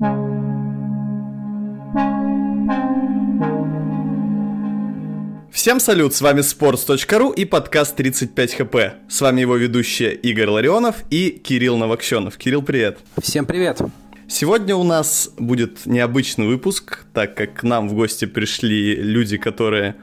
Всем салют, с вами sports.ru и подкаст 35 хп. С вами его ведущие Игорь Ларионов и Кирилл Новокщенов. Кирилл, привет. Всем привет. Сегодня у нас будет необычный выпуск, так как к нам в гости пришли люди, которые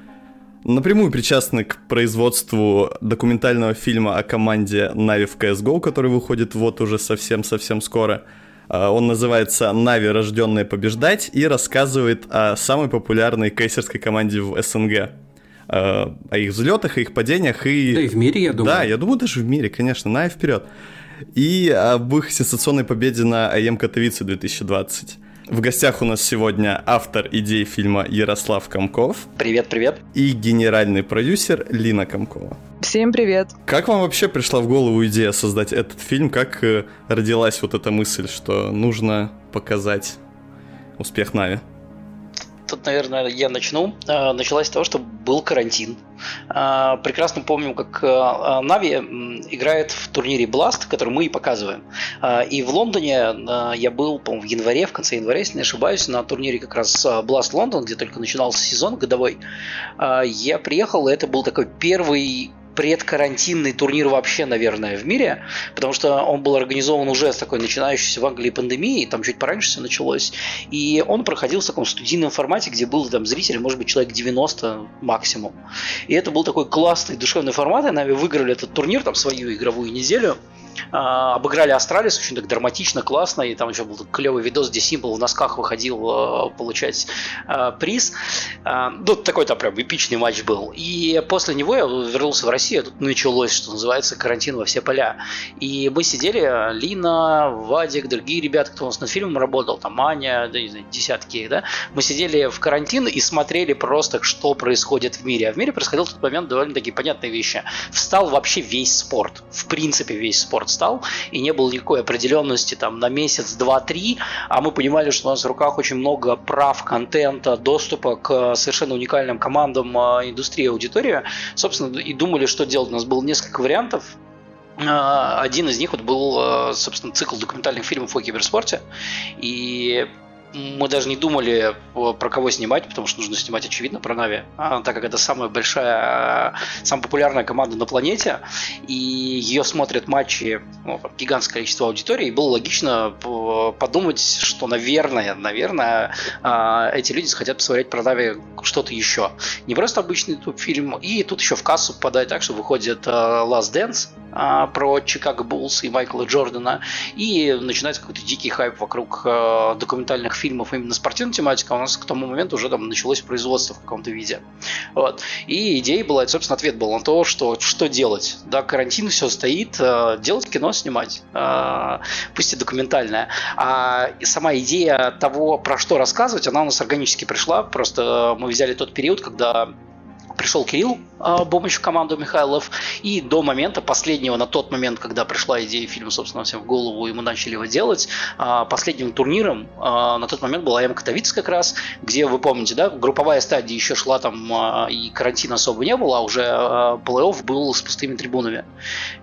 напрямую причастны к производству документального фильма о команде Na'Vi в CSGO, который выходит вот уже совсем-совсем скоро. А, он называется «Нави, рожденные побеждать» и рассказывает о самой популярной кейсерской команде в СНГ. А, о их взлетах, о их падениях и... Да и в мире, я думаю. Да, я думаю, даже в мире, конечно, Нави вперед. И об их сенсационной победе на АЕМ Катовице 2020. В гостях у нас сегодня автор идей фильма Ярослав Комков. Привет, привет. И генеральный продюсер Лина Комкова. Всем привет. Как вам вообще пришла в голову идея создать этот фильм? Как э, родилась вот эта мысль, что нужно показать успех Нави? Тут, наверное, я начну. А, началась с того, что был карантин. А, прекрасно помню, как а, Нави играет в турнире Blast, который мы и показываем. И в Лондоне я был, по-моему, в январе, в конце января, если не ошибаюсь, на турнире как раз Blast Лондон, где только начинался сезон годовой. Я приехал, и это был такой первый предкарантинный турнир вообще, наверное, в мире, потому что он был организован уже с такой начинающейся в Англии пандемией, там чуть пораньше все началось, и он проходил в таком студийном формате, где был там зрителей, может быть, человек 90 максимум. И это был такой классный душевный формат, и Na'Vi выиграли этот турнир, там свою игровую неделю, обыграли Astralis очень так драматично, классно, и там еще был клевый видос, где s1mple в носках выходил а, получать а, приз. Ну, такой там прям эпичный матч был. И после него я вернулся в Россию, тут началось, что называется, карантин во все поля. И мы сидели, Лина, Вадик, другие ребята, кто у нас над фильмом работал, там Аня, да, не знаю, десятки, да, мы сидели в карантин и смотрели просто, что происходит в мире. А в мире происходил в тот момент довольно такие понятные вещи. Встал вообще весь спорт, в принципе весь спорт стал, и не было никакой определенности там на месяц, два, три, а мы понимали, что у нас в руках очень много прав, контента, доступа к совершенно уникальным командам а, индустрии, аудитории, собственно, и думали, что делать. У нас было несколько вариантов, а, один из них вот был, а, собственно, цикл документальных фильмов о киберспорте. И мы даже не думали про кого снимать, потому что нужно снимать, очевидно, про Нави, а, так как это самая большая, самая популярная команда на планете, и ее смотрят матчи ну, гигантское количество аудитории, и было логично подумать, что, наверное, наверное, а, эти люди захотят посмотреть про Нави что-то еще. Не просто обычный YouTube фильм, и тут еще в кассу попадает так, что выходит Last Dance, про Чикаго Буллс и Майкла Джордана, и начинается какой-то дикий хайп вокруг документальных фильмов именно спортивной тематики, а у нас к тому моменту уже там началось производство в каком-то виде. Вот. И идея была, и, собственно, ответ был на то, что что делать. Да, карантин, все стоит, делать кино, снимать. Пусть и документальное. А сама идея того, про что рассказывать, она у нас органически пришла. Просто мы взяли тот период, когда пришел Кирилл в команду Михайлов, и до момента последнего, на тот момент, когда пришла идея фильма, собственно, всем в голову, и мы начали его делать, а, последним турниром а, на тот момент была М. Катовиц как раз, где, вы помните, да, групповая стадия еще шла там, и карантина особо не было, а уже плей-офф был с пустыми трибунами.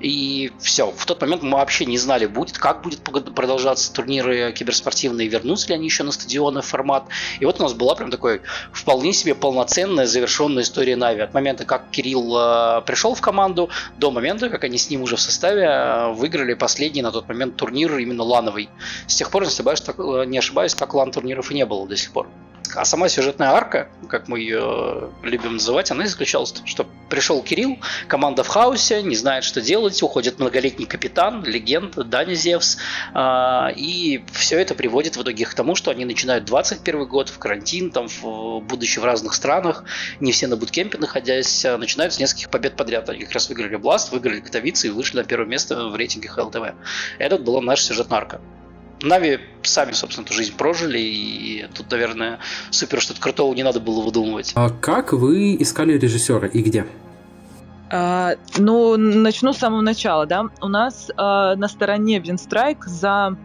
И все, в тот момент мы вообще не знали, будет, как будет продолжаться турниры киберспортивные, вернутся ли они еще на стадионы формат. И вот у нас была прям такой вполне себе полноценная завершенная история Нави. От момента, как Кирилл э, пришел в команду, до момента, как они с ним уже в составе э, выиграли последний на тот момент турнир именно лановый. С тех пор, если э, не ошибаюсь, так лан турниров и не было до сих пор. А сама сюжетная арка, как мы ее любим называть, она заключалась в том, что пришел Кирилл, команда в хаосе, не знает, что делать, уходит многолетний капитан, легенда, Даня Зевс, а, и все это приводит в итоге к тому, что они начинают 21 год в карантин, там, в, будучи в разных странах, не все на буткемпе находясь, а, начинают с нескольких побед подряд. Они как раз выиграли Бласт, выиграли Катовицы и вышли на первое место в рейтинге ХЛТВ. Это была наша сюжетная арка. Нави сами, собственно, эту жизнь прожили, и тут, наверное, супер что-то крутого не надо было выдумывать. А как вы искали режиссера и где? А, ну, начну с самого начала, да. У нас а, на стороне Винстрайк за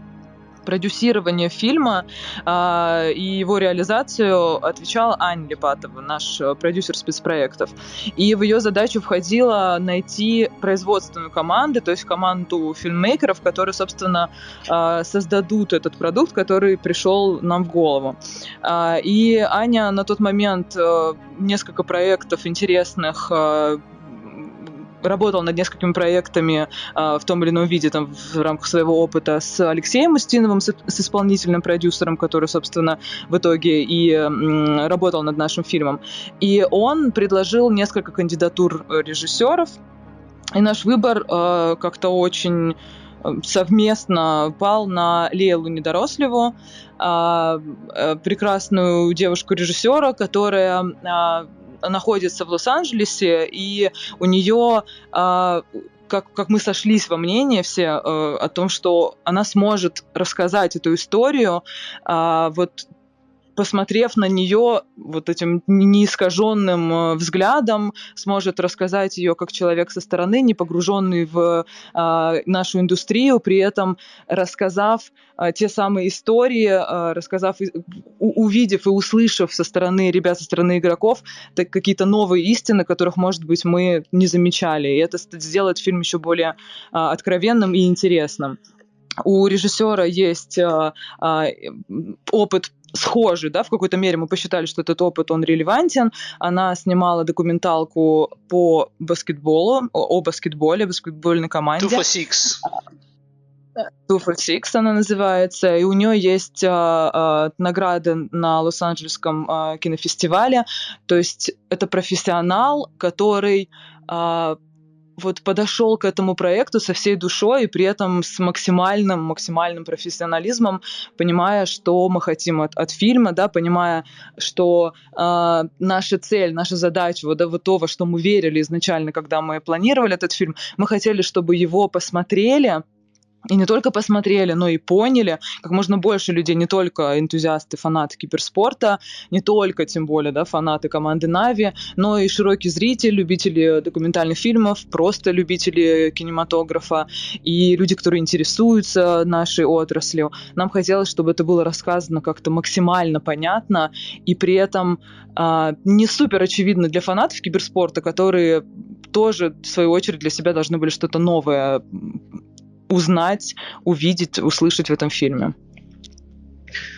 продюсирование фильма э, и его реализацию отвечала Аня Липатова, наш э, продюсер спецпроектов. И в ее задачу входило найти производственную команду, то есть команду фильммейкеров, которые, собственно, э, создадут этот продукт, который пришел нам в голову. Э, и Аня на тот момент э, несколько проектов интересных э, работал над несколькими проектами э, в том или ином виде там, в рамках своего опыта с Алексеем Устиновым, с, с исполнительным продюсером, который, собственно, в итоге и э, работал над нашим фильмом. И он предложил несколько кандидатур режиссеров, и наш выбор э, как-то очень совместно пал на Лейлу Недорослеву, прекрасную девушку-режиссера, которая находится в Лос-Анджелесе, и у нее а, как, как мы сошлись во мнении все э, о том, что она сможет рассказать эту историю э, вот посмотрев на нее вот этим неискаженным э, взглядом, сможет рассказать ее как человек со стороны, не погруженный в э, нашу индустрию, при этом рассказав э, те самые истории, э, рассказав, у, увидев и услышав со стороны ребят, со стороны игроков так, какие-то новые истины, которых, может быть, мы не замечали. И это сделает фильм еще более э, откровенным и интересным у режиссера есть э, э, опыт схожи, да, в какой-то мере мы посчитали, что этот опыт, он релевантен. Она снимала документалку по баскетболу, о, о баскетболе, баскетбольной команде. Two for Six. Two for Six она называется, и у нее есть а, а, награды на Лос-Анджелесском а, кинофестивале, то есть это профессионал, который а, вот подошел к этому проекту со всей душой и при этом с максимальным, максимальным профессионализмом, понимая, что мы хотим от, от фильма, да, понимая, что э, наша цель, наша задача, вот, да, вот то, во что мы верили изначально, когда мы планировали этот фильм, мы хотели, чтобы его посмотрели, и не только посмотрели, но и поняли, как можно больше людей, не только энтузиасты, фанаты киберспорта, не только, тем более, да, фанаты команды Нави, но и широкий зритель, любители документальных фильмов, просто любители кинематографа и люди, которые интересуются нашей отраслью. Нам хотелось, чтобы это было рассказано как-то максимально понятно и при этом э, не супер очевидно для фанатов киберспорта, которые тоже, в свою очередь, для себя должны были что-то новое узнать, увидеть, услышать в этом фильме.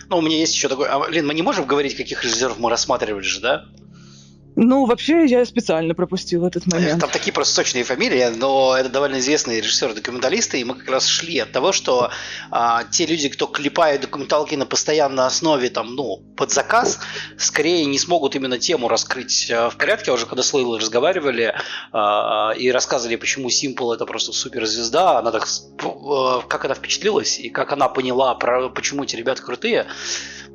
Ну, у меня есть еще такой... А, Лин, мы не можем говорить, каких режиссеров мы рассматривали же, да? Ну, вообще, я специально пропустил этот момент. Там такие просто сочные фамилии, но это довольно известные режиссеры-документалисты, и мы как раз шли от того, что а, те люди, кто клепают документалки на постоянной основе, там, ну, под заказ, скорее не смогут именно тему раскрыть а, в порядке. Уже когда с Лейлой разговаривали а, и рассказывали, почему Simple это просто суперзвезда, она так, а, как она впечатлилась и как она поняла, про, почему эти ребята крутые,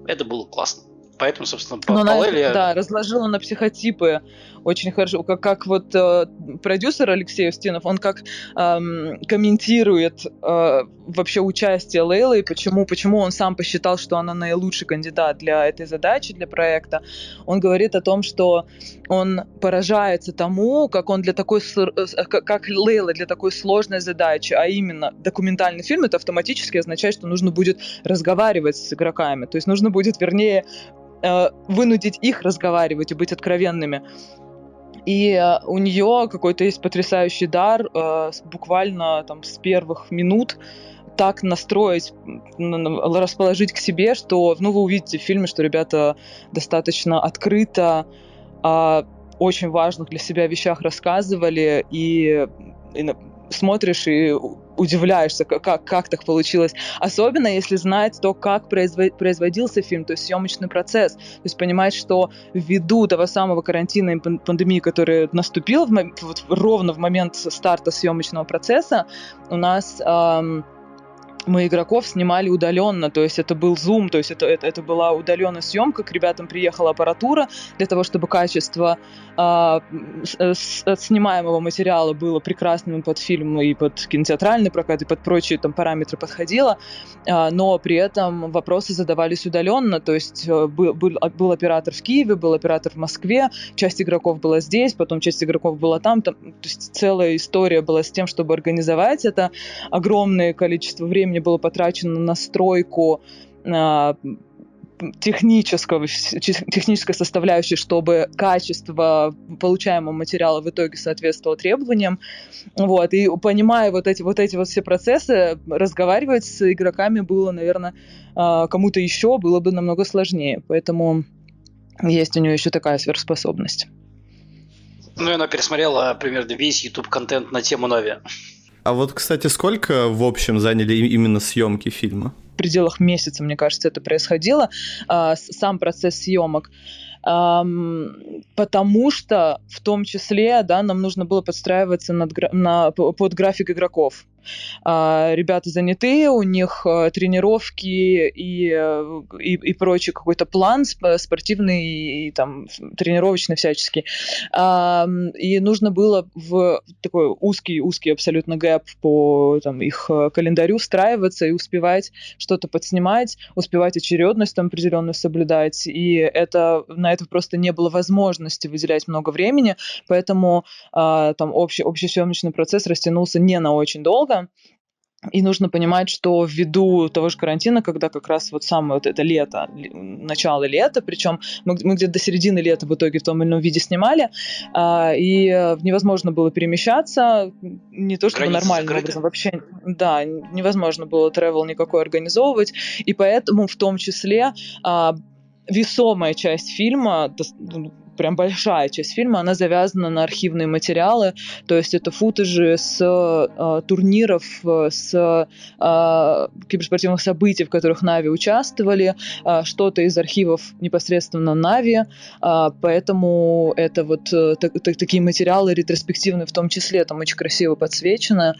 это было классно. Поэтому, собственно, Но по она, Да, разложила на психотипы очень хорошо, как, как вот э, продюсер Алексей Устинов, он как эм, комментирует э, вообще участие Лейлы, почему, почему он сам посчитал, что она наилучший кандидат для этой задачи, для проекта. Он говорит о том, что он поражается тому, как он для такой, э, как Лейла для такой сложной задачи, а именно документальный фильм, это автоматически означает, что нужно будет разговаривать с игроками, то есть нужно будет, вернее, э, вынудить их разговаривать и быть откровенными. И э, у нее какой-то есть потрясающий дар э, буквально там с первых минут так настроить, расположить к себе, что, ну, вы увидите в фильме, что ребята достаточно открыто о очень важных для себя вещах рассказывали, и, и смотришь и удивляешься, как, как так получилось. Особенно если знать то, как производился фильм, то есть съемочный процесс. То есть понимать, что ввиду того самого карантина и пандемии, которая наступила в, вот, ровно в момент старта съемочного процесса, у нас... Эм, мы игроков снимали удаленно, то есть это был Zoom, то есть это, это, это была удаленная съемка, к ребятам приехала аппаратура для того, чтобы качество э, с, снимаемого материала было прекрасным под фильм и под кинотеатральный прокат, и под прочие там параметры подходило, э, но при этом вопросы задавались удаленно, то есть э, был, был, был оператор в Киеве, был оператор в Москве, часть игроков была здесь, потом часть игроков была там, там то есть целая история была с тем, чтобы организовать это, огромное количество времени времени было потрачено на стройку технического, технической составляющей, чтобы качество получаемого материала в итоге соответствовало требованиям. Вот. И понимая вот эти, вот эти вот все процессы, разговаривать с игроками было, наверное, а, кому-то еще было бы намного сложнее. Поэтому есть у нее еще такая сверхспособность. Ну, и она пересмотрела примерно весь YouTube-контент на тему Нави. А вот, кстати, сколько в общем заняли именно съемки фильма? В пределах месяца, мне кажется, это происходило, а, сам процесс съемок потому что в том числе да, нам нужно было подстраиваться над, на, под график игроков. А, ребята занятые, у них э, тренировки и, э, и, и прочий какой-то план спортивный и, там тренировочный всяческий. И нужно было в такой узкий, узкий абсолютно гэп по там, их э, календарю встраиваться и успевать что-то подснимать, успевать очередность там определенную соблюдать. И это, на это просто не было возможности выделять много времени, поэтому а, там общий, общий съемочный процесс растянулся не на очень долго, лето. И нужно понимать, что ввиду того же карантина, когда как раз вот самое вот это лето, начало лета, причем мы, мы где-то до середины лета в итоге в том или ином виде снимали, а, и невозможно было перемещаться, не то чтобы Границы нормальным закрыты. образом, вообще, да, невозможно было travel никакой организовывать, и поэтому в том числе а, весомая часть фильма, прям большая часть фильма, она завязана на архивные материалы, то есть это футажи с э, турниров, с э, киберспортивных событий, в которых Нави участвовали, э, что-то из архивов непосредственно Нави, э, поэтому это вот э, так, такие материалы ретроспективные в том числе, там очень красиво подсвечено,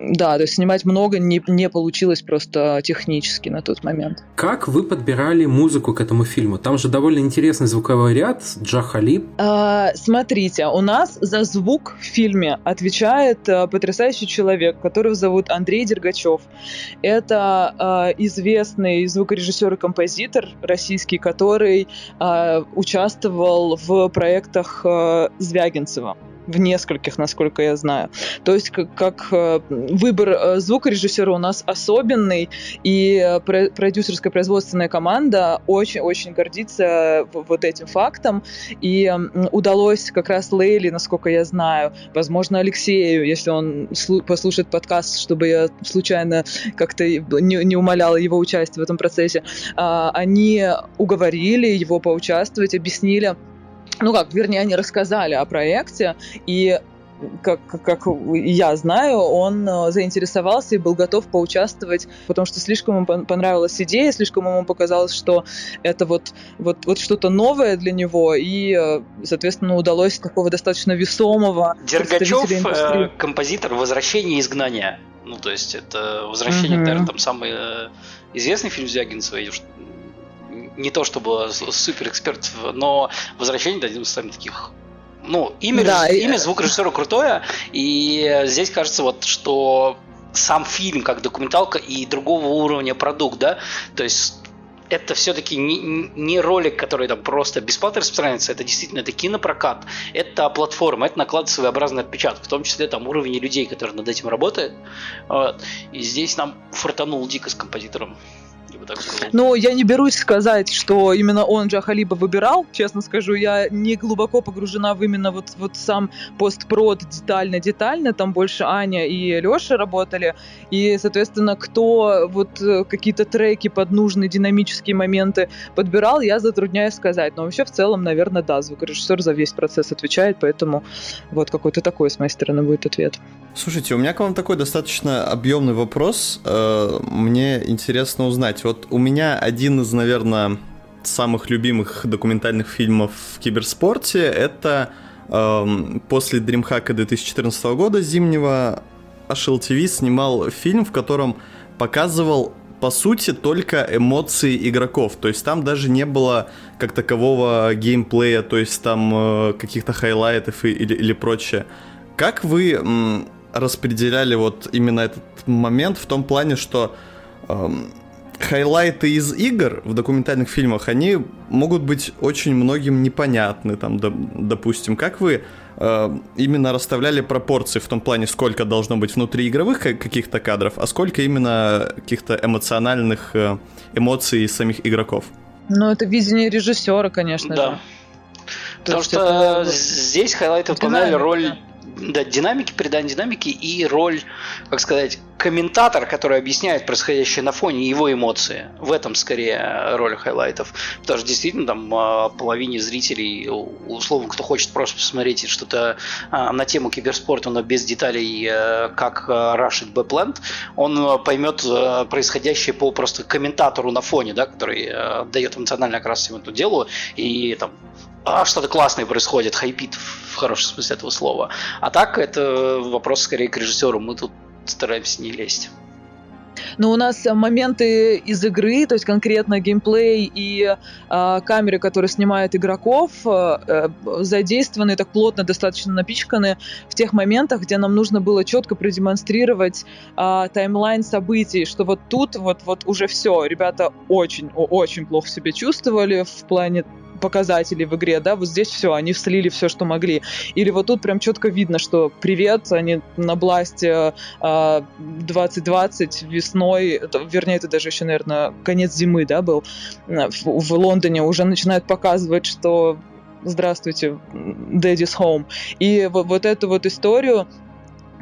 да, то есть снимать много не, не получилось просто технически на тот момент. Как вы подбирали музыку к этому фильму? Там же довольно интересный звуковой ряд, Джахалип. А, смотрите, у нас за звук в фильме отвечает а, потрясающий человек, которого зовут Андрей Дергачев. Это а, известный звукорежиссер и композитор российский, который а, участвовал в проектах а, Звягинцева в нескольких, насколько я знаю. То есть как, как э, выбор э, звукорежиссера у нас особенный, и э, продюсерская производственная команда очень-очень гордится вот этим фактом, и удалось как раз Лейли, насколько я знаю, возможно, Алексею, если он послушает подкаст, чтобы я случайно как-то не, не умоляла его участие в этом процессе, а, они уговорили его поучаствовать, объяснили, ну как, вернее, они рассказали о проекте, и как, как я знаю, он э, заинтересовался и был готов поучаствовать, потому что слишком ему понравилась идея, слишком ему показалось, что это вот, вот, вот что-то новое для него, и, э, соответственно, удалось такого достаточно весомого Дергачев, э, композитор «Возвращение изгнания». Ну, то есть это «Возвращение», mm-hmm. наверное, там самый известный фильм Звягинцева, не то чтобы супер эксперт, но возвращение один из самых таких ну, имя, да, имя звукорежиссера крутое, и здесь кажется вот, что сам фильм как документалка и другого уровня продукт, да, то есть это все-таки не, не ролик, который там просто бесплатно распространяется, это действительно это кинопрокат, это платформа, это накладывает своеобразный отпечаток, в том числе там уровень людей, которые над этим работают. Вот. И здесь нам фартанул дико с композитором бы так сказал. Ну, я не берусь сказать, что именно он Джахалиба выбирал, честно скажу, я не глубоко погружена в именно вот, вот сам постпрод детально-детально, там больше Аня и Леша работали, и, соответственно, кто вот э, какие-то треки под нужные динамические моменты подбирал, я затрудняюсь сказать, но вообще в целом, наверное, да, звукорежиссер за весь процесс отвечает, поэтому вот какой-то такой с моей стороны будет ответ. Слушайте, у меня к вам такой достаточно объемный вопрос. Э, мне интересно узнать. Вот у меня один из, наверное, самых любимых документальных фильмов в киберспорте это эм, после DreamHack 2014 года зимнего HLTV снимал фильм, в котором показывал по сути только эмоции игроков. То есть там даже не было как такового геймплея, то есть там э, каких-то хайлайтов или, или прочее. Как вы распределяли вот именно этот момент в том плане, что эм, хайлайты из игр в документальных фильмах, они могут быть очень многим непонятны, там, допустим, как вы э, именно расставляли пропорции в том плане, сколько должно быть внутри игровых каких-то кадров, а сколько именно каких-то эмоциональных э, эмоций самих игроков? Ну, это видение режиссера, конечно да. же. Потому что это... здесь хайлайты выполняли роль да, динамики, передания динамики и роль, как сказать, комментатора, который объясняет происходящее на фоне его эмоции. В этом скорее роль хайлайтов. Потому что действительно там а, половине зрителей, условно, кто хочет просто посмотреть что-то а, на тему киберспорта, но без деталей, э, как раш на B-plant, он поймет э, происходящее по просто комментатору на фоне, да, который э, дает эмоциональный окрас всему этому делу и там а, что-то классное происходит, хайпит в хорошем смысле этого слова. А так это вопрос скорее к режиссеру. Мы тут стараемся не лезть. Но у нас моменты из игры, то есть конкретно геймплей и э, камеры, которые снимают игроков, э, задействованы, так плотно достаточно напичканы в тех моментах, где нам нужно было четко продемонстрировать э, таймлайн событий, что вот тут вот, вот уже все, ребята очень, очень плохо себя чувствовали в плане показателей в игре, да, вот здесь все, они слили все, что могли. Или вот тут прям четко видно, что привет, они на бласте э, 2020 весной, вернее, это даже еще, наверное, конец зимы, да, был, в, в Лондоне уже начинают показывать, что здравствуйте, Daddy's Home. И вот, вот эту вот историю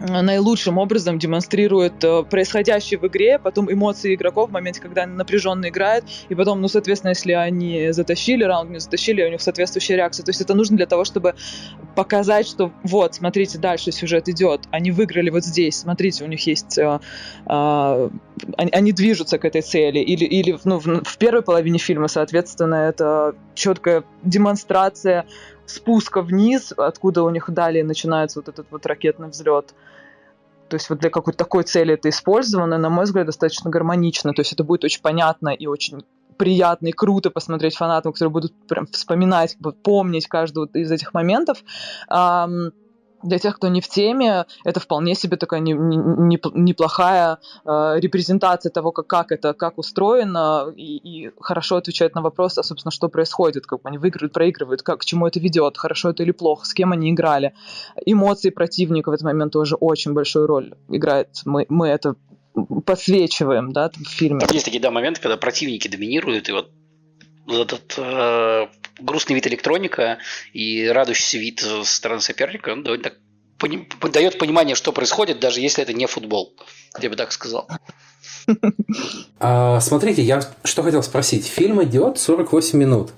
наилучшим образом демонстрирует э, происходящее в игре, потом эмоции игроков в моменте, когда они напряженно играют, и потом, ну, соответственно, если они затащили раунд, не затащили, у них соответствующая реакция. То есть это нужно для того, чтобы показать, что вот, смотрите, дальше сюжет идет, они выиграли вот здесь, смотрите, у них есть... Э, э, они, они движутся к этой цели. Или, или ну, в, в первой половине фильма, соответственно, это четкая демонстрация спуска вниз, откуда у них далее начинается вот этот вот ракетный взлет. То есть вот для какой-то такой цели это использовано, на мой взгляд, достаточно гармонично. То есть это будет очень понятно и очень приятно и круто посмотреть фанатам, которые будут прям вспоминать, помнить каждый из этих моментов для тех, кто не в теме, это вполне себе такая не, не, неплохая э, репрезентация того, как, как это, как устроено, и, и хорошо отвечает на вопрос, а, собственно, что происходит, как они выигрывают, проигрывают, как, к чему это ведет, хорошо это или плохо, с кем они играли. Эмоции противника в этот момент тоже очень большую роль играет. Мы, мы это подсвечиваем, да, в фильме. Есть такие, да, моменты, когда противники доминируют, и вот этот э, грустный вид электроника и радующийся вид со стороны соперника, он довольно так пони- дает понимание, что происходит, даже если это не футбол. Я бы так сказал. А, смотрите, я что хотел спросить. Фильм идет 48 минут.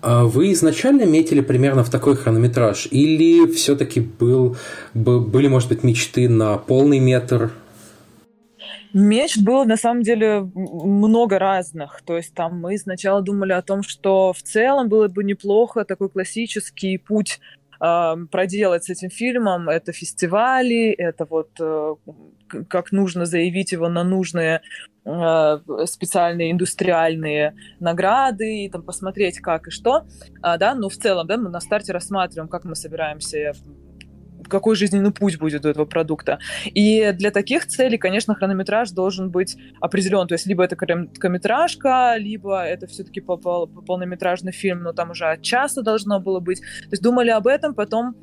А вы изначально метили примерно в такой хронометраж? Или все-таки был, были, может быть, мечты на полный метр? Меч был на самом деле много разных. То есть там мы сначала думали о том, что в целом было бы неплохо такой классический путь проделать с этим фильмом. Это фестивали, это вот э, как нужно заявить его на нужные э, специальные индустриальные награды и там посмотреть как и что, а, да, но в целом, да, мы на старте рассматриваем, как мы собираемся какой жизненный путь будет у этого продукта. И для таких целей, конечно, хронометраж должен быть определен. То есть либо это короткометражка, либо это все-таки полнометражный фильм, но там уже от часа должно было быть. То есть думали об этом, потом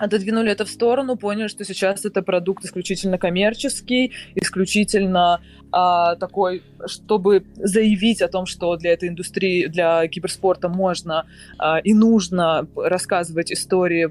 отодвинули это в сторону, поняли, что сейчас это продукт исключительно коммерческий, исключительно а, такой, чтобы заявить о том, что для этой индустрии, для киберспорта можно а, и нужно рассказывать истории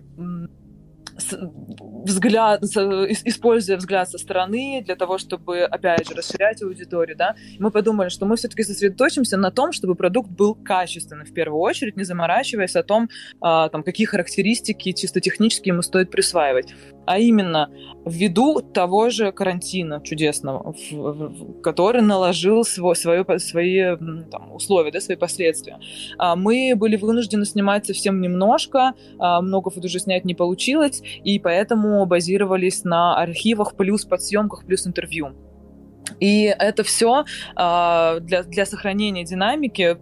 взгляд, используя взгляд со стороны для того, чтобы, опять же, расширять аудиторию, да, мы подумали, что мы все-таки сосредоточимся на том, чтобы продукт был качественный в первую очередь, не заморачиваясь о том, а, там, какие характеристики чисто технические ему стоит присваивать а именно ввиду того же карантина чудесного, в, в, который наложил свой, свое, свои там, условия, да, свои последствия. А, мы были вынуждены снимать совсем немножко, а, много фото снять не получилось, и поэтому базировались на архивах плюс подсъемках плюс интервью. И это все а, для, для сохранения динамики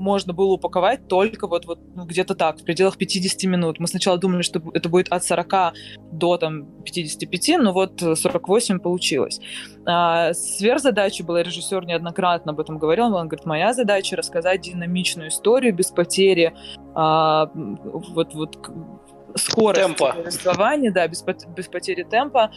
можно было упаковать только вот, вот ну, где-то так, в пределах 50 минут. Мы сначала думали, что это будет от 40 до там, 55, но вот 48 получилось. А, сверхзадача была, режиссер неоднократно об этом говорил, он говорит, моя задача рассказать динамичную историю без потери а, вот, вот скорости темпа. повествования, да, без, без потери темпа.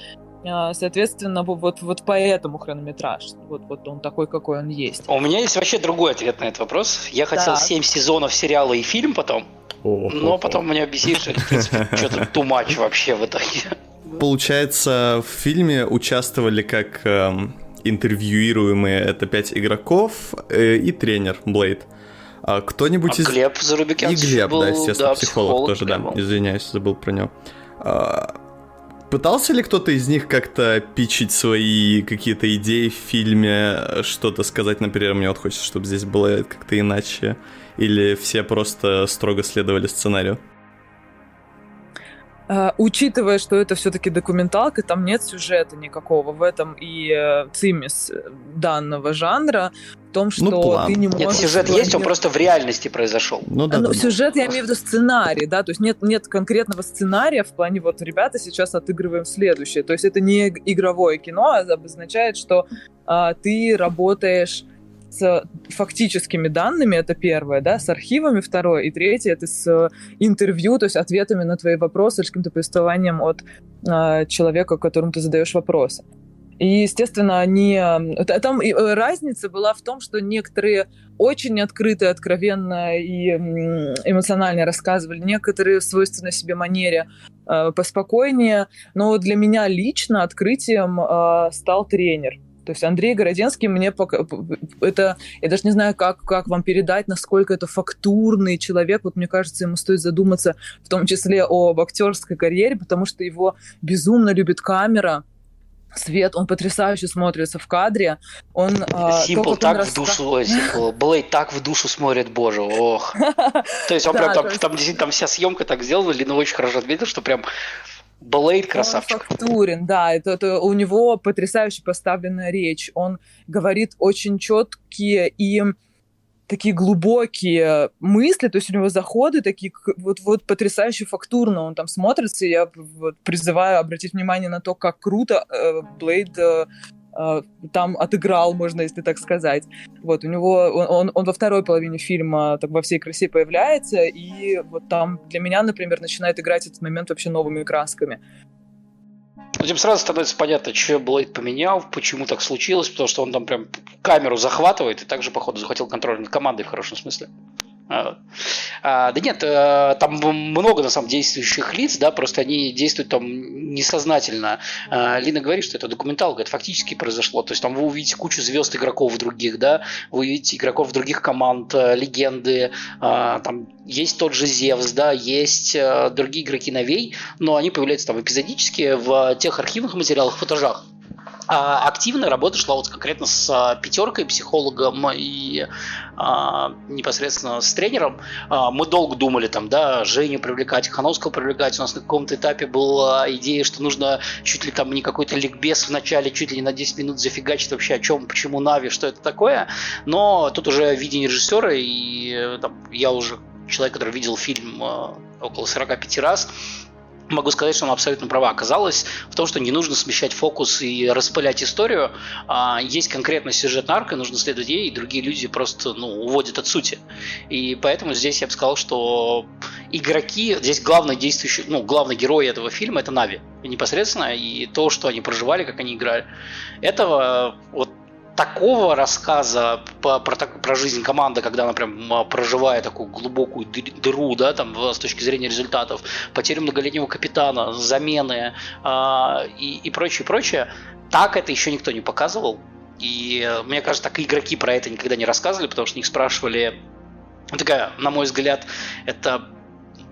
А, соответственно, вот, вот поэтому хронометраж. Вот, вот он такой, какой он есть. У меня есть вообще другой ответ на этот вопрос. Я хотел да. 7 сезонов сериала и фильм потом, О-хо-хо. но потом меня бесит, что в принципе, что-то too much вообще в итоге. Получается, в фильме участвовали как эм, интервьюируемые это пять игроков э, и тренер Блейд. А кто-нибудь а из... Глеб Зарубикян И Глеб, был, да, естественно, да, психолог, психолог тоже, да. Извиняюсь, забыл про него. А, Пытался ли кто-то из них как-то пичить свои какие-то идеи в фильме, что-то сказать, например, мне вот хочется, чтобы здесь было как-то иначе, или все просто строго следовали сценарию? Uh, учитывая, что это все-таки документалка, там нет сюжета никакого. В этом и э, цимис данного жанра в том, ну, что ну, ты не можешь... Нет, сюжет есть, он просто в реальности произошел. Ну, да, ну, да, сюжет, да. я имею в виду сценарий, да, то есть нет, нет конкретного сценария в плане вот, ребята, сейчас отыгрываем следующее. То есть это не игровое кино, а обозначает, что а, ты работаешь с фактическими данными, это первое, да, с архивами второе, и третье это с интервью, то есть ответами на твои вопросы, с каким-то повествованием от э, человека, которому ты задаешь вопросы. И, естественно, они... Там э, разница была в том, что некоторые очень открыто, откровенно и эмоционально рассказывали, некоторые в свойственной себе манере э, поспокойнее. Но для меня лично открытием э, стал тренер. То есть Андрей Городенский мне пока... Это... Я даже не знаю, как, как вам передать, насколько это фактурный человек. Вот мне кажется, ему стоит задуматься в том числе об актерской карьере, потому что его безумно любит камера. Свет, он потрясающе смотрится в кадре. Он, Симпл так он в душу, Блейд так в душу смотрит, боже, ох. То есть он прям там, там, там вся съемка так сделана, Лина очень хорошо отметил, что прям Блейд красавчик. Он фактурен, да, это, это у него потрясающе поставленная речь. Он говорит очень четкие и такие глубокие мысли, то есть у него заходы такие вот, вот потрясающе фактурно он там смотрится. Я вот призываю обратить внимание на то, как круто э, Блейд э, там отыграл, можно, если так сказать. Вот, у него, он, он, он во второй половине фильма так во всей красе появляется, и вот там для меня, например, начинает играть этот момент вообще новыми красками. Этим сразу становится понятно, что Блейд поменял, почему так случилось, потому что он там прям камеру захватывает и также, походу, захватил контроль над командой в хорошем смысле. А, а, да нет, а, там много на самом действующих лиц, да, просто они действуют там несознательно. А, Лина говорит, что это документалка, это фактически произошло. То есть там вы увидите кучу звезд игроков других, да, вы увидите игроков других команд, а, легенды, а, там есть тот же Зевс, да, есть а, другие игроки новей, но они появляются там эпизодически в тех архивных материалах, футажах. А, активная работа шла вот конкретно с а, пятеркой, психологом и а, непосредственно с тренером. А, мы долго думали там, да, Женю привлекать, Хановского привлекать. У нас на каком-то этапе была идея, что нужно чуть ли там не какой-то ликбез в начале, чуть ли не на 10 минут зафигачить вообще о чем, почему Нави, что это такое. Но тут уже видение режиссера, и э, там, я уже человек, который видел фильм э, около 45 раз, могу сказать, что она абсолютно права оказалась в том, что не нужно смещать фокус и распылять историю. А есть конкретно сюжет арка, нужно следовать ей, и другие люди просто ну, уводят от сути. И поэтому здесь я бы сказал, что игроки, здесь главный действующий, ну, главный герой этого фильма это Нави непосредственно, и то, что они проживали, как они играли. Этого вот такого рассказа по, про, про жизнь команды, когда она прям а, проживает такую глубокую дыру, да, там, с точки зрения результатов, потерю многолетнего капитана, замены э, и, и прочее, прочее, так это еще никто не показывал. И мне кажется, так и игроки про это никогда не рассказывали, потому что них спрашивали, ну, такая, на мой взгляд, это,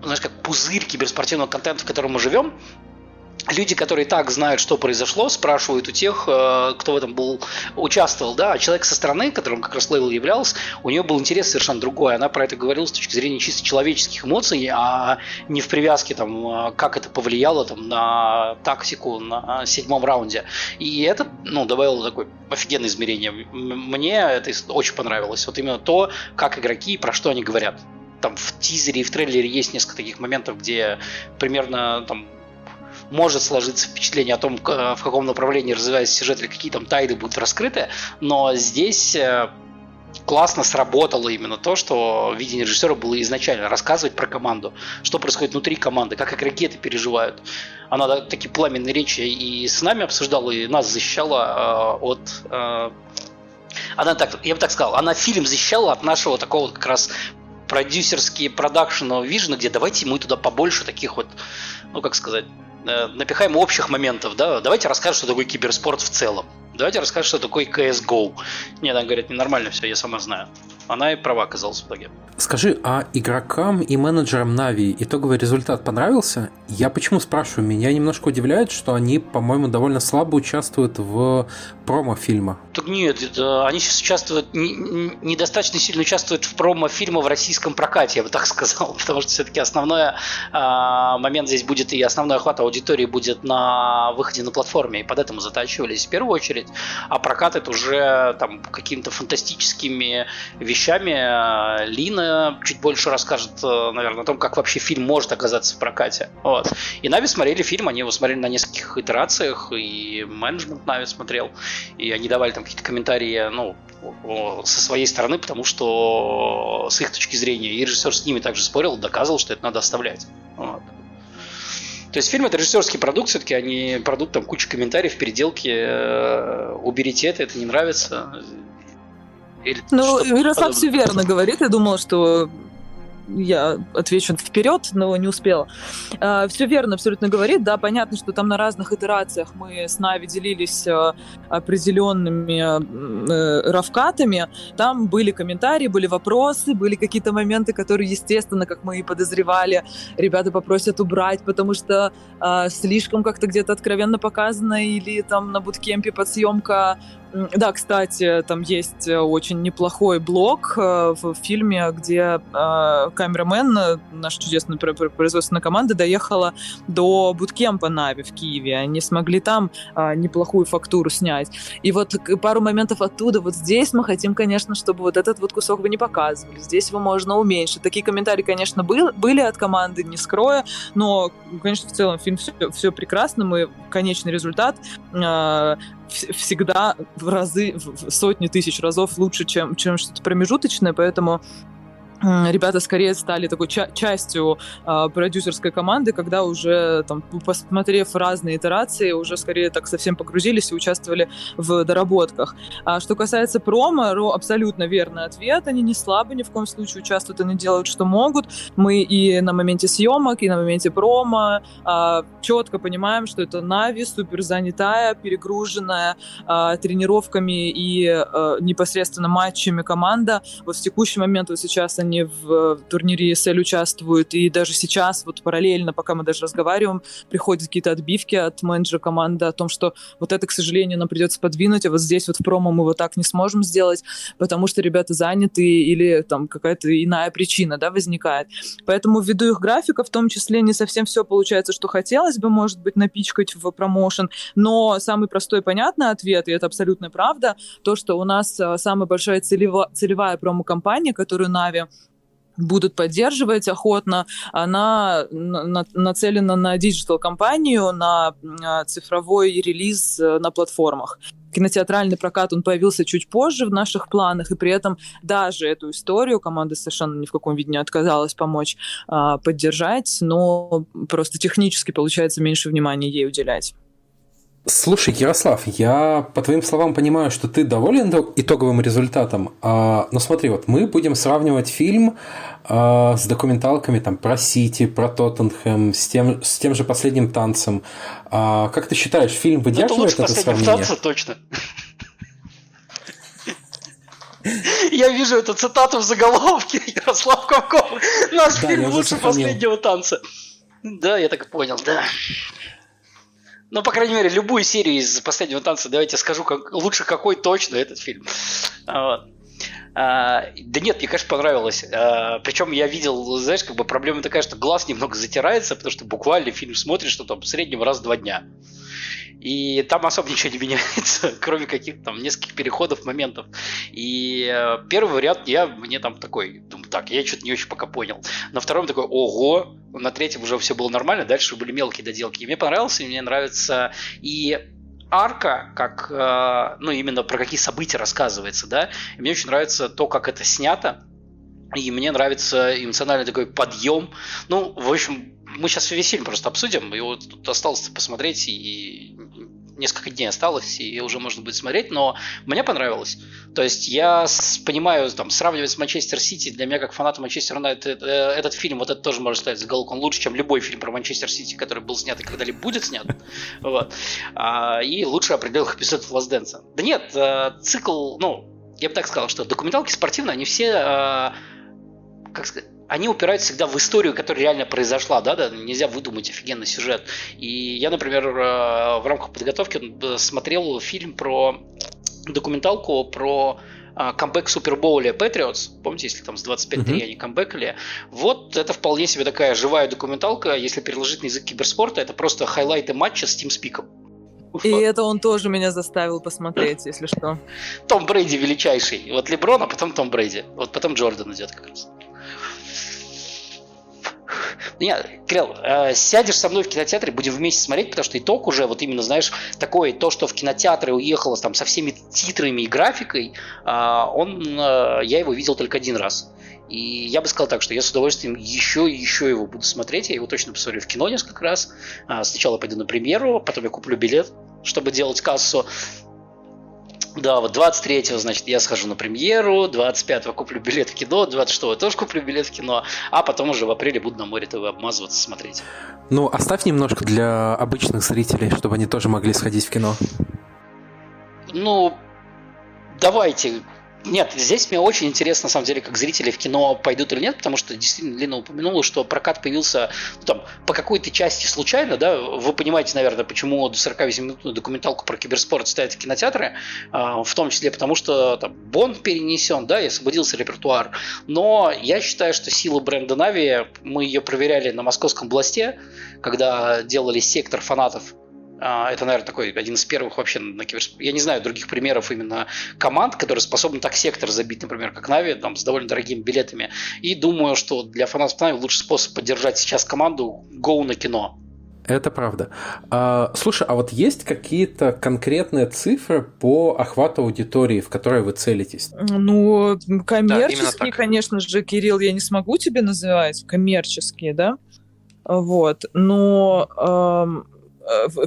знаешь, как пузырь киберспортивного контента, в котором мы живем, люди, которые так знают, что произошло, спрашивают у тех, э, кто в этом был участвовал, да, а человек со стороны, которым как раз Лейл являлся, у нее был интерес совершенно другой. Она про это говорила с точки зрения чисто человеческих эмоций, а не в привязке там, э, как это повлияло там на тактику на седьмом раунде. И это, ну, добавило такое офигенное измерение. Мне это очень понравилось. Вот именно то, как игроки и про что они говорят там в тизере и в трейлере есть несколько таких моментов, где примерно там может сложиться впечатление о том, в каком направлении развивается сюжет или какие там тайны будут раскрыты, но здесь э, классно сработало именно то, что видение режиссера было изначально рассказывать про команду, что происходит внутри команды, как игроки это переживают. Она такие пламенные речи и с нами обсуждала, и нас защищала э, от... Э, она так, я бы так сказал, она фильм защищала от нашего такого как раз продюсерские продакшенного вижена, где давайте мы туда побольше таких вот, ну как сказать, Э, напихаем общих моментов, да, давайте расскажем, что такое киберспорт в целом. Давайте расскажем, что такое CSGO. Нет, она говорит, ненормально все, я сама знаю. Она и права оказалась в итоге. Скажи, а игрокам и менеджерам Нави итоговый результат понравился? Я почему спрашиваю? Меня немножко удивляет, что они, по-моему, довольно слабо участвуют в промо фильма. Так нет, это, они сейчас участвуют, не, недостаточно сильно участвуют в промо фильма в российском прокате, я бы так сказал, потому что все-таки основной а, момент здесь будет и основной охват аудитории будет на выходе на платформе, и под этому затачивались в первую очередь, а прокат это уже там какими-то фантастическими вещами. А, Лина чуть больше расскажет, э, наверное, о том, как вообще фильм может оказаться в прокате. Вот. И Нави смотрели фильм, они его смотрели на нескольких итерациях, и менеджмент Нави смотрел, и они давали там какие-то комментарии, ну, со своей стороны, потому что с их точки зрения и режиссер с ними также спорил, доказывал, что это надо оставлять. Вот. То есть фильм это режиссерский продукт, все-таки, не продукт, там куча комментариев, переделки, э, уберите это, это не нравится. Или ну, Ярослав все верно говорит. Я думала, что я отвечу вперед, но не успела. А, все верно абсолютно говорит. Да, понятно, что там на разных итерациях мы с Нави делились а, определенными э, равкатами. Там были комментарии, были вопросы, были какие-то моменты, которые, естественно, как мы и подозревали, ребята попросят убрать, потому что а, слишком как-то где-то откровенно показано или там на буткемпе подсъемка да, кстати, там есть э, очень неплохой блок э, в фильме, где э, камерамен, наша чудесная производственная команда, доехала до буткемпа Нави в Киеве. Они смогли там неплохую фактуру снять. И вот пару моментов оттуда. Вот здесь мы хотим, конечно, чтобы вот этот вот кусок вы не показывали. Здесь его можно уменьшить. Такие комментарии, конечно, был, были от команды, не скрою, но, конечно, в целом фильм все, все прекрасно. Мы конечный результат всегда в разы, в сотни тысяч разов лучше, чем, чем что-то промежуточное, поэтому ребята скорее стали такой ча- частью э, продюсерской команды, когда уже там посмотрев разные итерации, уже скорее так совсем погрузились и участвовали в доработках. А что касается промо, Ро абсолютно верный ответ. Они не слабы, ни в коем случае участвуют, они делают, что могут. Мы и на моменте съемок, и на моменте промо э, четко понимаем, что это Нави, супер занятая, перегруженная э, тренировками и э, непосредственно матчами команда. Вот в текущий момент вот сейчас они они в турнире ESL участвуют, и даже сейчас, вот параллельно, пока мы даже разговариваем, приходят какие-то отбивки от менеджера команды о том, что вот это, к сожалению, нам придется подвинуть, а вот здесь вот в промо мы вот так не сможем сделать, потому что ребята заняты или там какая-то иная причина, да, возникает. Поэтому ввиду их графика, в том числе, не совсем все получается, что хотелось бы, может быть, напичкать в промоушен, но самый простой и понятный ответ, и это абсолютно правда, то, что у нас а, самая большая целево- целевая промо-компания, которую Na'Vi будут поддерживать охотно, она нацелена на диджитал-компанию, на цифровой релиз э, на платформах. Кинотеатральный прокат, он появился чуть позже в наших планах, и при этом даже эту историю команда совершенно ни в каком виде не отказалась помочь а, поддержать, но просто технически получается меньше внимания ей уделять. Слушай, Ярослав, я по твоим словам понимаю, что ты доволен итоговым результатом. А, но смотри, вот мы будем сравнивать фильм а, с документалками там, про Сити, про Тоттенхэм, с тем, с тем же последним танцем. А, как ты считаешь, фильм выдерживает это, это сравнение? Танца, точно. Я вижу эту цитату в заголовке Ярослав Ковков. Наш фильм лучше последнего танца. Да, я так и понял, да. Ну, по крайней мере, любую серию из последнего танца, давайте скажу, как, лучше какой точно этот фильм. Вот. А, да нет, мне, конечно, понравилось. А, причем я видел, знаешь, как бы проблема такая, что глаз немного затирается, потому что буквально фильм смотришь, что там в среднем раз в два дня. И там особо ничего не меняется, кроме каких-то там нескольких переходов, моментов. И э, первый вариант я мне там такой, думаю, так, я что-то не очень пока понял. На втором такой, ого, на третьем уже все было нормально, дальше были мелкие доделки. И мне понравился, и мне нравится и арка, как, э, ну, именно про какие события рассказывается, да. И мне очень нравится то, как это снято, и мне нравится эмоциональный такой подъем. Ну, в общем, мы сейчас весь фильм просто обсудим, и вот тут осталось посмотреть, и несколько дней осталось, и уже можно будет смотреть, но мне понравилось. То есть я понимаю, там, сравнивать с Манчестер Сити, для меня, как фаната Манчестер Юнайтед, э, этот фильм, вот это тоже может стать заголовком лучше, чем любой фильм про Манчестер Сити, который был снят и когда-либо будет снят. Вот. А, и лучше определенных эпизодов Лазденса. Да нет, э, цикл, ну, я бы так сказал, что документалки спортивные, они все, э, как сказать, они упираются всегда в историю, которая реально произошла, да, да, нельзя выдумать офигенный сюжет. И я, например, э, в рамках подготовки э, смотрел фильм про документалку про э, камбэк Супербоуле Патриотс, помните, если там с 25-3 mm-hmm. они камбэкали, вот это вполне себе такая живая документалка, если переложить на язык киберспорта, это просто хайлайты матча с Тим Спиком. И это он тоже меня заставил посмотреть, если что. Том Брейди величайший. Вот Леброн, а потом Том Брейди. Вот потом Джордан идет как раз. Нет, Кирилл, э, сядешь со мной в кинотеатре, будем вместе смотреть, потому что итог уже, вот именно, знаешь, такой, то, что в кинотеатре уехало там со всеми титрами и графикой, э, он, э, я его видел только один раз. И я бы сказал так, что я с удовольствием еще и еще его буду смотреть. Я его точно посмотрю в кино несколько раз. Сначала пойду на премьеру, потом я куплю билет, чтобы делать кассу. Да, вот 23-го, значит, я схожу на премьеру, 25-го куплю билет в кино, 26-го тоже куплю билет в кино, а потом уже в апреле буду на море ТВ обмазываться, смотреть. Ну, оставь немножко для обычных зрителей, чтобы они тоже могли сходить в кино. Ну, давайте, нет, здесь мне очень интересно, на самом деле, как зрители в кино пойдут или нет, потому что действительно Лина упомянула, что прокат появился ну, там, по какой-то части случайно, да, вы понимаете, наверное, почему 48-минутную документалку про киберспорт ставят в кинотеатры, а, в том числе потому, что там Бонд перенесен, да, и освободился репертуар, но я считаю, что сила бренда Нави, мы ее проверяли на московском бласте, когда делали сектор фанатов это, наверное, такой один из первых вообще на киберспорте. Я не знаю других примеров именно команд, которые способны так сектор забить, например, как Нави, там, с довольно дорогими билетами. И думаю, что для фанатов Нави лучший способ поддержать сейчас команду – go на кино. Это правда. А, слушай, а вот есть какие-то конкретные цифры по охвату аудитории, в которой вы целитесь? Ну, коммерческие, да, конечно же, Кирилл, я не смогу тебе называть коммерческие, да? Вот. Но эм,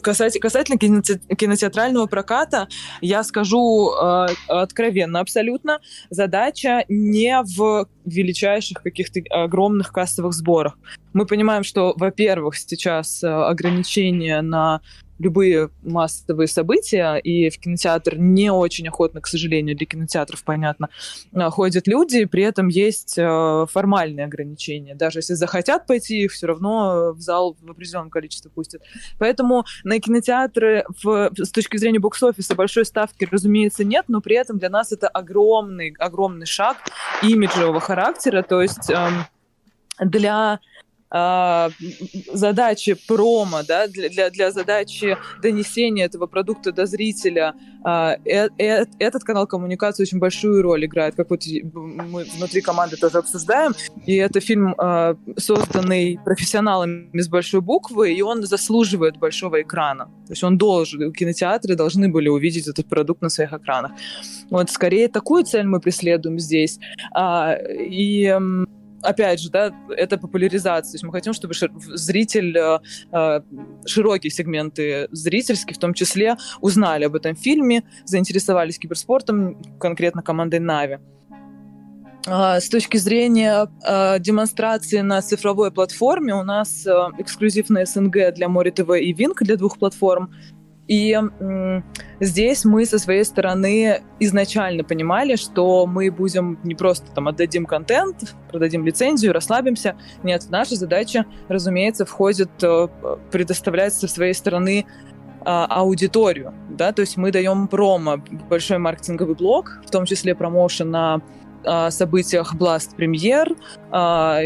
касательно, касательно кинотеатрального проката, я скажу э, откровенно абсолютно, задача не в величайших каких-то огромных кассовых сборах. Мы понимаем, что, во-первых, сейчас э, ограничения на любые массовые события, и в кинотеатр не очень охотно, к сожалению, для кинотеатров, понятно, а, ходят люди, при этом есть э, формальные ограничения. Даже если захотят пойти, их все равно в зал в определенном количестве пустят. Поэтому на кинотеатры в, с точки зрения бокс-офиса большой ставки, разумеется, нет, но при этом для нас это огромный, огромный шаг имиджевого характера, то есть эм, для а, задачи промо, да, для, для, для задачи донесения этого продукта до зрителя, э, э, этот канал коммуникации очень большую роль играет, как вот мы внутри команды тоже обсуждаем. И это фильм, э, созданный профессионалами с большой буквы, и он заслуживает большого экрана. То есть он должен, кинотеатры должны были увидеть этот продукт на своих экранах. Вот скорее такую цель мы преследуем здесь. А, и опять же, да, это популяризация. То есть мы хотим, чтобы зритель, э, э, широкие сегменты зрительские в том числе, узнали об этом фильме, заинтересовались киберспортом, конкретно командой Нави. А, с точки зрения э, демонстрации на цифровой платформе у нас эксклюзив на СНГ для Море ТВ и Винк для двух платформ. И здесь мы со своей стороны изначально понимали, что мы будем не просто там отдадим контент, продадим лицензию, расслабимся. Нет, наша задача, разумеется, входит э, предоставлять со своей стороны а, аудиторию, да, то есть мы даем промо, большой маркетинговый блок, в том числе промоушен на событиях Blast Premier,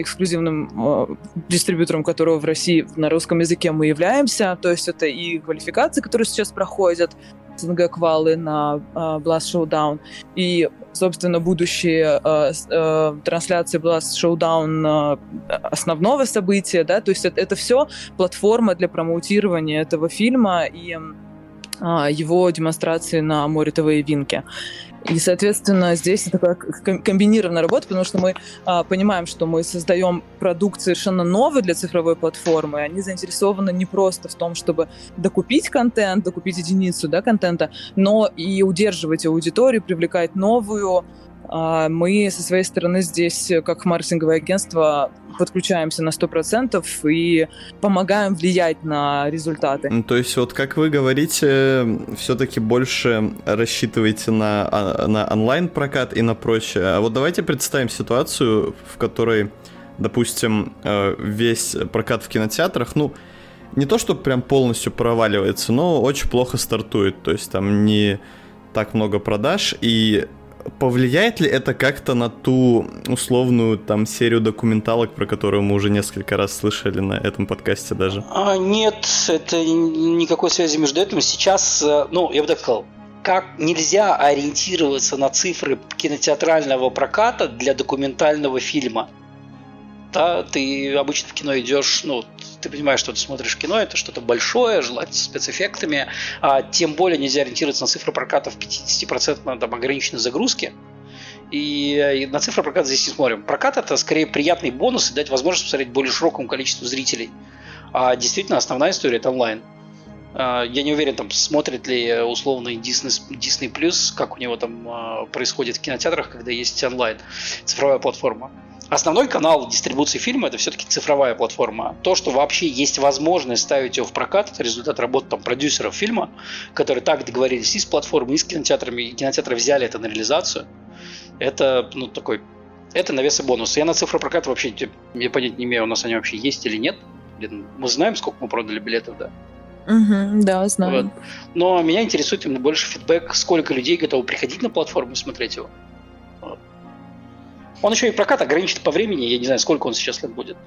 эксклюзивным дистрибьютором которого в России на русском языке мы являемся. То есть это и квалификации, которые сейчас проходят, СНГ квалы на Blast Showdown, и, собственно, будущие трансляции Blast Showdown основного события, да, то есть это, это все платформа для промоутирования этого фильма и его демонстрации на Море ТВ и Винке. И, соответственно, здесь такая комбинированная работа, потому что мы а, понимаем, что мы создаем продукт совершенно новый для цифровой платформы. Они заинтересованы не просто в том, чтобы докупить контент, докупить единицу да, контента, но и удерживать аудиторию, привлекать новую, а мы со своей стороны здесь, как маркетинговое агентство, подключаемся на 100% и помогаем влиять на результаты. Ну, то есть вот как вы говорите, все-таки больше рассчитываете на, а, на онлайн-прокат и на прочее. А вот давайте представим ситуацию, в которой, допустим, э, весь прокат в кинотеатрах, ну, не то, что прям полностью проваливается, но очень плохо стартует. То есть там не так много продаж, и повлияет ли это как-то на ту условную там серию документалок, про которую мы уже несколько раз слышали на этом подкасте даже? А, нет, это никакой связи между этим. Сейчас, э, ну, я бы так сказал, как нельзя ориентироваться на цифры кинотеатрального проката для документального фильма. Да, ты обычно в кино идешь, ну, ты понимаешь, что ты смотришь кино, это что-то большое, желательно с спецэффектами, а тем более нельзя ориентироваться на цифру проката в 50% там, ограниченной загрузки. И, и на цифру проката здесь не смотрим. Прокат это скорее приятный бонус и дать возможность посмотреть более широкому количеству зрителей. А действительно основная история это онлайн. А, я не уверен, там смотрит ли условный Disney, Disney Plus, как у него там а, происходит в кинотеатрах, когда есть онлайн, цифровая платформа. Основной канал дистрибуции фильма это все-таки цифровая платформа. То, что вообще есть возможность ставить его в прокат, это результат работы там, продюсеров фильма, которые так договорились и с платформой, и с кинотеатрами, и кинотеатры взяли это на реализацию. Это ну, такой это навес и бонус. Я на цифропрокат вообще я понять не имею, у нас они вообще есть или нет. Мы знаем, сколько мы продали билетов, да? Угу, да, знаю. Вот. Но меня интересует именно больше фидбэк, сколько людей готовы приходить на платформу и смотреть его. Он еще и прокат ограничен по времени, я не знаю, сколько он сейчас лет будет.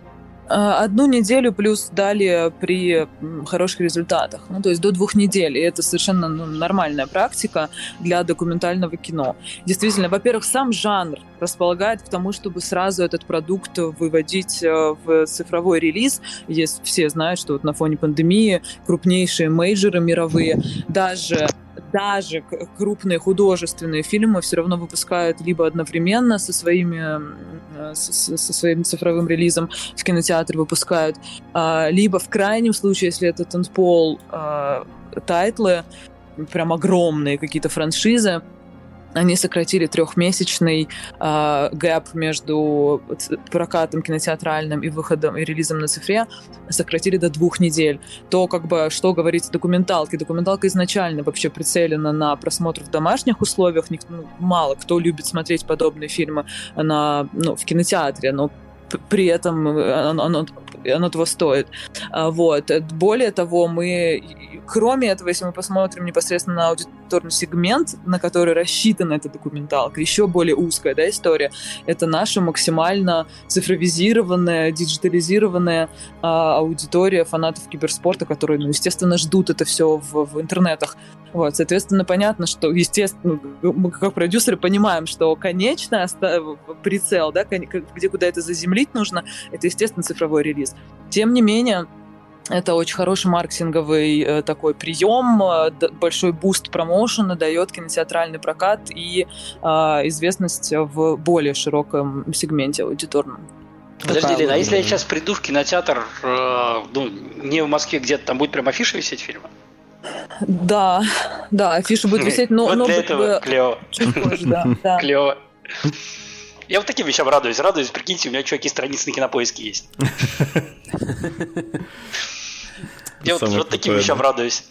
А, одну неделю плюс дали при хороших результатах. Ну, то есть до двух недель. И это совершенно ну, нормальная практика для документального кино. Действительно, во-первых, сам жанр располагает к тому, чтобы сразу этот продукт выводить э, в цифровой релиз. Есть, все знают, что вот на фоне пандемии крупнейшие мейджеры мировые, даже даже крупные художественные фильмы все равно выпускают либо одновременно со своими э, со, со своим цифровым релизом в кинотеатре выпускают, а, либо в крайнем случае, если это tentpole а, title ы, прям огромные какие-то франшизы, они сократили трехмесячный э, gap между прокатом кинотеатральным и выходом и релизом на цифре, сократили до двух недель. То, как бы, что говорится документалки. Документалка изначально вообще прицелена на просмотр в домашних условиях. Ну, мало кто любит смотреть подобные фильмы на, ну, в кинотеатре, но при этом оно, оно, оно того стоит. А, вот. Более того, мы, кроме этого, если мы посмотрим непосредственно на аудиторный сегмент, на который рассчитана эта документалка, еще более узкая да, история, это наша максимально цифровизированная, диджитализированная а, аудитория фанатов киберспорта, которые, ну, естественно, ждут это все в, в интернетах. Вот, соответственно, понятно, что, естественно, мы как продюсеры понимаем, что конечный прицел, да, где куда это заземлить нужно, это, естественно, цифровой релиз. Тем не менее, это очень хороший маркетинговый э, такой прием, э, большой boost промоушена дает кинотеатральный прокат и э, известность в более широком сегменте аудиторном. Подожди, Лена, а если я сейчас приду в кинотеатр, э, ну, не в Москве где-то, там будет прям афиша висеть фильма? Да, да, афиша будет висеть, но... Вот но для этого клево. Чуть позже, да. да. Клево. Я вот таким вещам радуюсь. Радуюсь, прикиньте, у меня чуваки страницы на кинопоиске есть. Я вот, вот таким вещам радуюсь.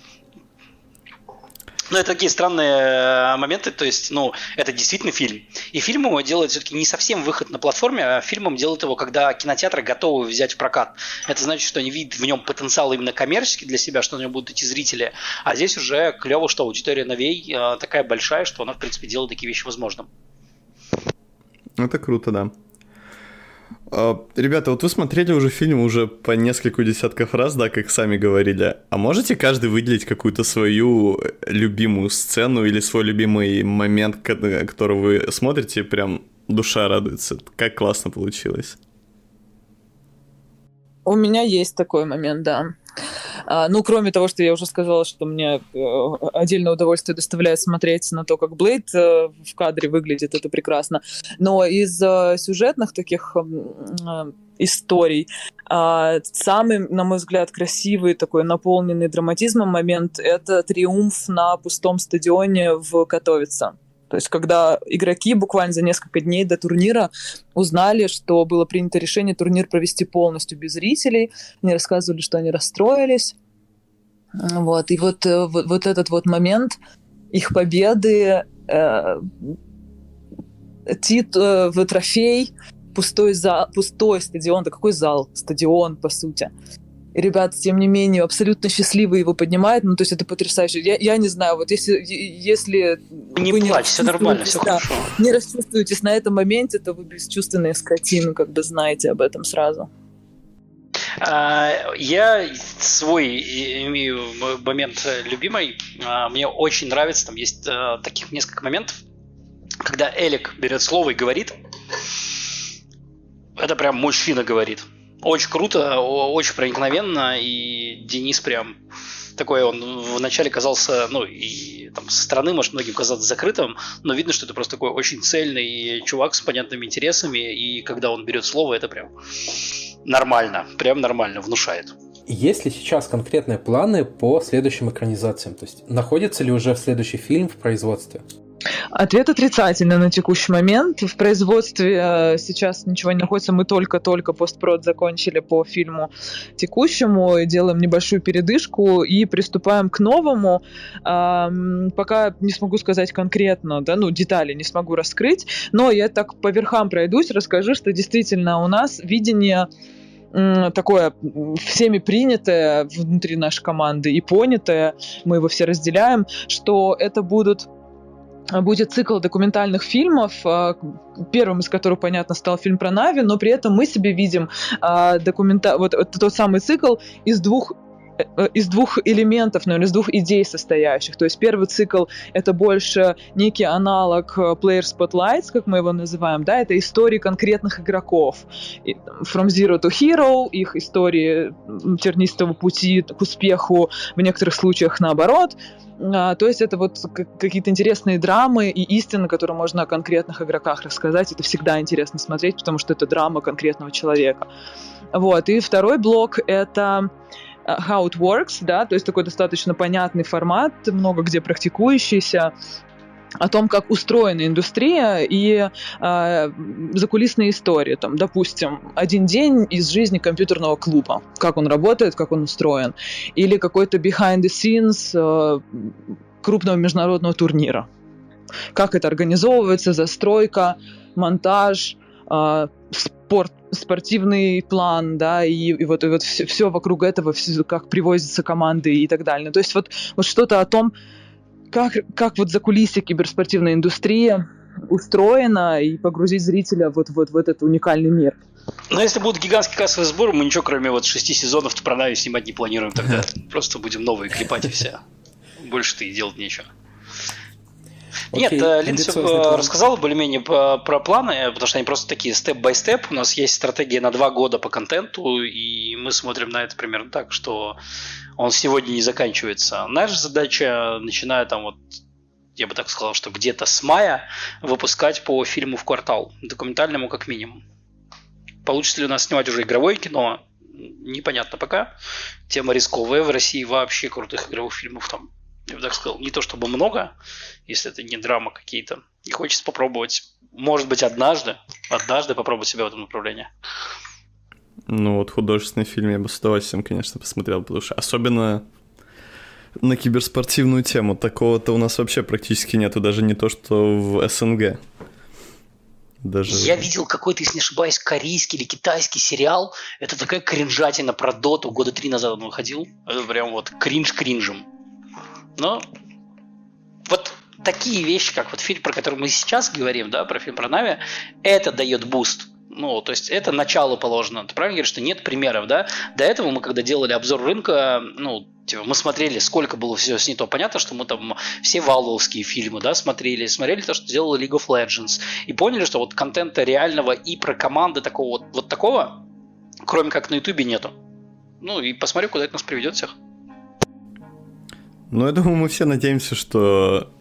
Ну, это такие странные э, моменты, то есть, ну, это действительно фильм. И фильм его делает все-таки не совсем выход на платформе, а фильмом делают его, когда кинотеатры готовы взять в прокат. Это значит, что они видят в нем потенциал именно коммерческий для себя, что на нем будут идти зрители. А здесь уже клево, что аудитория новей э, такая большая, что она, в принципе, делает такие вещи возможным. Это круто, да. А, ребята, вот вы смотрели уже фильм уже по несколько десятков раз, да, как сами говорили. А можете каждый выделить какую-то свою любимую сцену или свой любимый момент, который вы смотрите, прям душа радуется? Как классно получилось. У меня есть такой момент, да. А, ну, кроме того, что я уже сказала, что мне э, отдельное удовольствие доставляет смотреть на то, как Блейд э, в кадре выглядит, это прекрасно. Но из э, сюжетных таких историй. А, самый, на мой взгляд, красивый, такой наполненный драматизмом момент — это триумф на пустом стадионе в Катовице. То есть, когда игроки буквально за несколько дней до турнира узнали, что было принято решение турнир провести полностью без зрителей, они рассказывали, что они расстроились. Вот, и вот, э, вот, вот этот вот момент их победы, э, тит, э, трофей, пустой, зал, пустой стадион, да какой зал? Стадион, по сути и ребята, тем не менее, абсолютно счастливы его поднимают. Ну, то есть это потрясающе. Я, я не знаю, вот если, если не вы плачь, все нормально, все да, хорошо. Не расчувствуетесь на этом моменте, то вы бесчувственные скотины, как бы знаете об этом сразу. А, я свой момент любимый. А, мне очень нравится, там есть а, таких несколько моментов, когда Элик берет слово и говорит. Это прям мужчина говорит. Очень круто, очень проникновенно, и Денис прям такой, он вначале казался, ну, и там со стороны, может, многим казаться закрытым, но видно, что это просто такой очень цельный чувак с понятными интересами, и когда он берет слово, это прям нормально, прям нормально, внушает. Есть ли сейчас конкретные планы по следующим экранизациям? То есть находится ли уже следующий фильм в производстве? Ответ отрицательный на текущий момент. В производстве э, сейчас ничего не находится. Мы только-только постпрод закончили по фильму текущему, делаем небольшую передышку и приступаем к новому. Пока не смогу сказать конкретно, да, ну, детали не смогу раскрыть, но я так по верхам пройдусь, расскажу, что действительно у нас видение такое всеми принятое внутри нашей команды и понятое, мы его все разделяем, что это будут будет цикл документальных фильмов, а, первым из которых, понятно, стал фильм про Нави, но при этом мы себе видим а, документа... вот, тот самый цикл из двух э, э, из двух элементов, наверное, из двух идей состоящих. То есть первый цикл — это больше некий аналог э, Player Spotlights, как мы его называем, да, это истории конкретных игроков. From Zero to Hero, их истории тернистого пути к успеху, в некоторых случаях наоборот — а, то есть это вот какие-то интересные драмы и истины, которые можно о конкретных игроках рассказать. Это всегда интересно смотреть, потому что это драма конкретного человека. Вот. И второй блок — это а, how it works, да, то есть такой достаточно понятный формат, много где практикующийся, о том, как устроена индустрия и э, закулисные истории. Там, допустим, один день из жизни компьютерного клуба, как он работает, как он устроен, или какой-то behind the scenes э, крупного международного турнира. Как это организовывается, застройка, монтаж, э, спорт, спортивный план, да, и, и вот, и вот все, все вокруг этого, все, как привозятся команды и так далее. То есть вот, вот что-то о том, как, как вот за кулисье киберспортивная индустрия устроена и погрузить зрителя вот, вот в этот уникальный мир. Но если будут гигантские кассовые сборы, мы ничего кроме вот шести сезонов про Нави снимать не планируем тогда. Просто будем новые клепать и все. Больше-то и делать нечего. Нет, э, Линдси э, рассказала более-менее про планы, потому что они просто такие степ-бай-степ. У нас есть стратегия на два года по контенту, и мы смотрим на это примерно так, что он сегодня не заканчивается. Наша задача, начиная там вот я бы так сказал, что где-то с мая выпускать по фильму в квартал, документальному как минимум. Получится ли у нас снимать уже игровое кино, непонятно пока. Тема рисковая, в России вообще крутых игровых фильмов там я бы так сказал, не то чтобы много, если это не драма какие-то. И хочется попробовать, может быть, однажды, однажды попробовать себя в этом направлении. Ну вот художественный фильм я бы с удовольствием, конечно, посмотрел, потому что особенно на киберспортивную тему. Такого-то у нас вообще практически нету, даже не то, что в СНГ. Даже... Я видел какой-то, если не ошибаюсь, корейский или китайский сериал. Это такая кринжатина про доту. Года три назад он выходил. Это прям вот кринж кринжем. Но вот такие вещи, как вот фильм, про который мы сейчас говорим, да, про фильм про Na'Vi, это дает boost. Ну, то есть это начало положено. Ты правильно говоришь, что нет примеров, да? До этого мы, когда делали обзор рынка, ну, типа, мы смотрели, сколько было всего снято. Понятно, что мы там все Valve овские фильмы, да, смотрели, смотрели то, что делала League of Legends, и поняли, что вот контента реального и про команды такого вот, вот такого, кроме как на Ютубе, нету. Ну, и посмотрю, куда это нас приведет всех. Ну, я думаю, мы все надеемся, что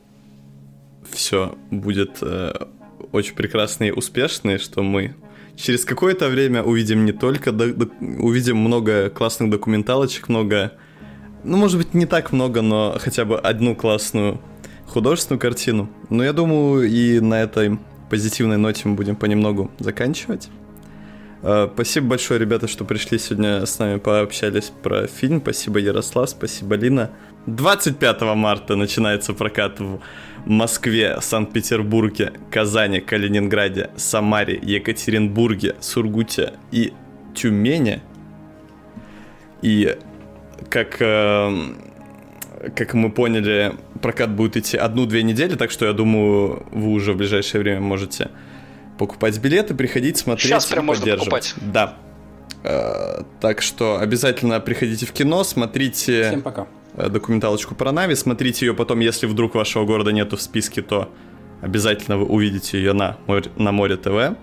все будет э, очень прекрасно и успешно, и что мы через какое-то время увидим не только, до, до, увидим много классных документалочек, много, ну, может быть, не так много, но хотя бы одну классную художественную картину. Но я думаю, и на этой позитивной ноте мы будем понемногу заканчивать. Э, спасибо большое, ребята, что пришли сегодня с нами, пообщались про фильм. Спасибо, Ярослав, спасибо, Лина. 25 марта начинается прокат в Москве, Санкт-Петербурге, Казани, Калининграде, Самаре, Екатеринбурге, Сургуте и Тюмени. И как, э, как мы поняли, прокат будет идти одну-две недели, так что я думаю, вы уже в ближайшее время можете покупать билеты, приходить, смотреть Сейчас прям можно покупать. Да. Э, так что обязательно приходите в кино, смотрите... Всем пока документалочку про Нави. Смотрите ее потом, если вдруг вашего города нету в списке, то обязательно вы увидите ее на, на Море ТВ.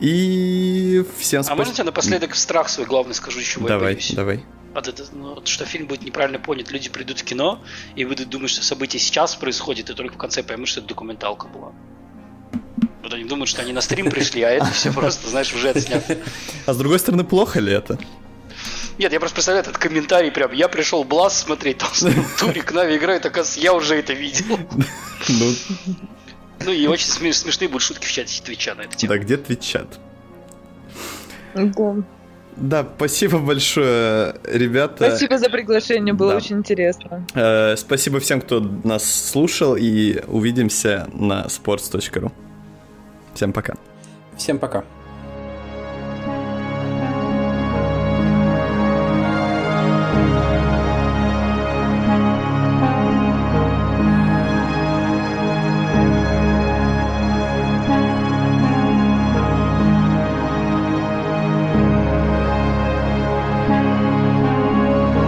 И всем спасибо. А можно я напоследок страх свой главный скажу, чего давай, я боюсь? Давай, вот это, ну, что фильм будет неправильно понят, люди придут в кино и будут думать, что событие сейчас происходит, и только в конце поймут, что это документалка была. Вот они думают, что они на стрим пришли, а это все просто, знаешь, уже отснято. А с другой стороны, плохо ли это? Нет, я просто представляю этот комментарий прям. Я пришел BLAST смотреть, там турик Na'Vi играет, оказывается, я уже это видел. Ну, ну и очень смешные будут шутки в чате Твича на эту тему. Да, где Twitch чат? Да. Да, спасибо большое, ребята. Спасибо за приглашение, было да. очень интересно. Э, спасибо всем, кто нас слушал, и увидимся на sports.ru. Всем пока. Всем пока.